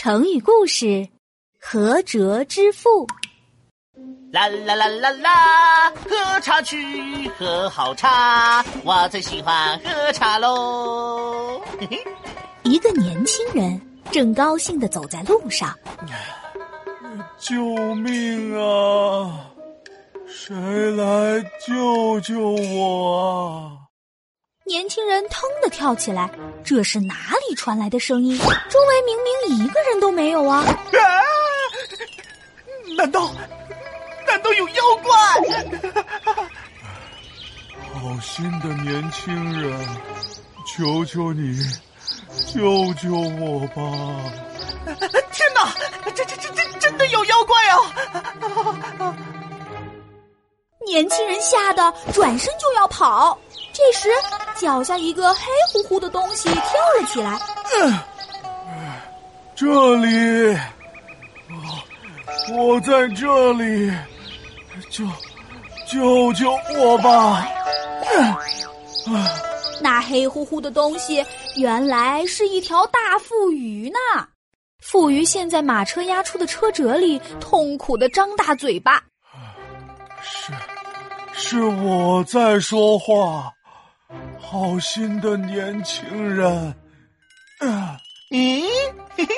成语故事：涸辙之父。啦啦啦啦啦，喝茶去，喝好茶，我最喜欢喝茶喽。嘿嘿，一个年轻人正高兴的走在路上，救命啊！谁来救救我啊！年轻人腾的跳起来，这是哪里传来的声音？周围明明一个人都没有啊！啊！难道难道有妖怪？好心的年轻人，求求你救救我吧！天哪，这这这这真的有妖怪啊！年轻人吓得转身就要跑。这时，脚下一个黑乎乎的东西跳了起来。嗯，这里，我在这里，救救救我吧！啊，那黑乎乎的东西原来是一条大腹鱼呢。腹鱼陷在马车压出的车辙里，痛苦的张大嘴巴。是，是我在说话。好心的年轻人，啊，咦，嘿嘿，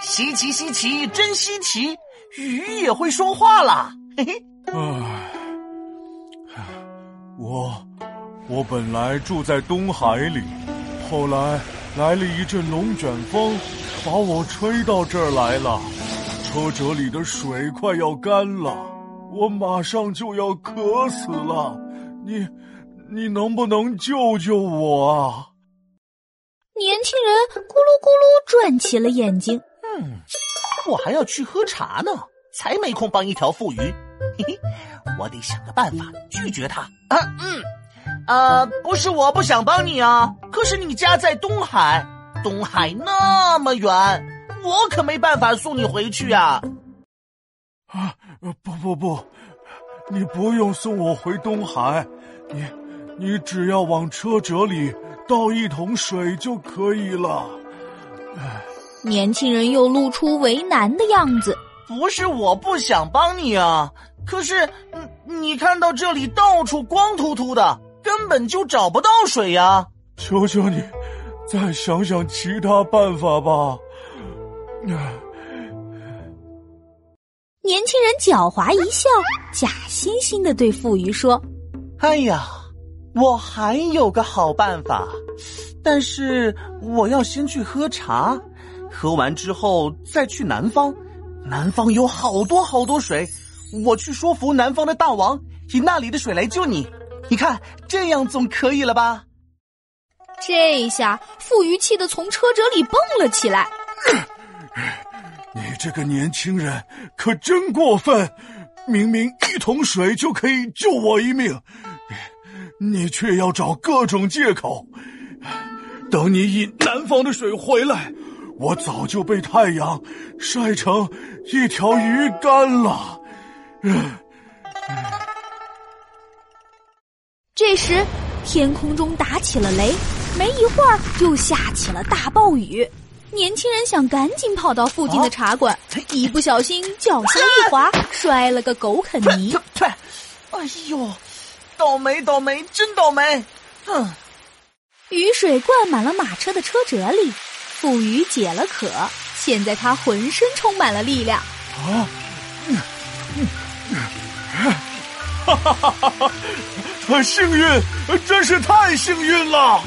稀奇稀奇，真稀奇，鱼也会说话了，嘿嘿。唉，我我本来住在东海里，后来来了一阵龙卷风，把我吹到这儿来了。车辙里的水快要干了，我马上就要渴死了。你。你能不能救救我啊？年轻人咕噜咕噜转起了眼睛。嗯，我还要去喝茶呢，才没空帮一条富鱼。嘿嘿，我得想个办法拒绝他。啊，嗯，呃，不是我不想帮你啊，可是你家在东海，东海那么远，我可没办法送你回去呀。啊，不不不，你不用送我回东海，你。你只要往车辙里倒一桶水就可以了。年轻人又露出为难的样子。不是我不想帮你啊，可是你看到这里到处光秃秃的，根本就找不到水呀。求求你，再想想其他办法吧。年轻人狡猾一笑，假惺惺的对富鱼说：“哎呀。”我还有个好办法，但是我要先去喝茶，喝完之后再去南方。南方有好多好多水，我去说服南方的大王，以那里的水来救你。你看，这样总可以了吧？这一下富余气得从车辙里蹦了起来。这个年轻人可真过分！明明一桶水就可以救我一命。你却要找各种借口，等你引南方的水回来，我早就被太阳晒成一条鱼干了。这时，天空中打起了雷，没一会儿就下起了大暴雨。年轻人想赶紧跑到附近的茶馆，一不小心脚下一滑，摔了个狗啃泥。哎呦！倒霉，倒霉，真倒霉！哼，雨水灌满了马车的车辙里，富余解了渴，现在他浑身充满了力量。啊，哈哈哈哈哈！幸运，真是太幸运了！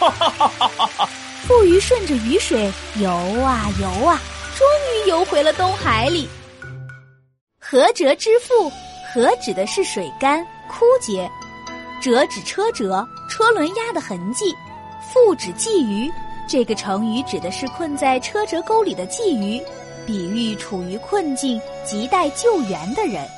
哈哈哈哈哈！富鱼顺着雨水游啊游啊，终于游回了东海里。合辙之父，合指的是水干。枯竭，折指车辙，车轮压的痕迹；复指鲫鱼，这个成语指的是困在车辙沟里的鲫鱼，比喻处于困境、亟待救援的人。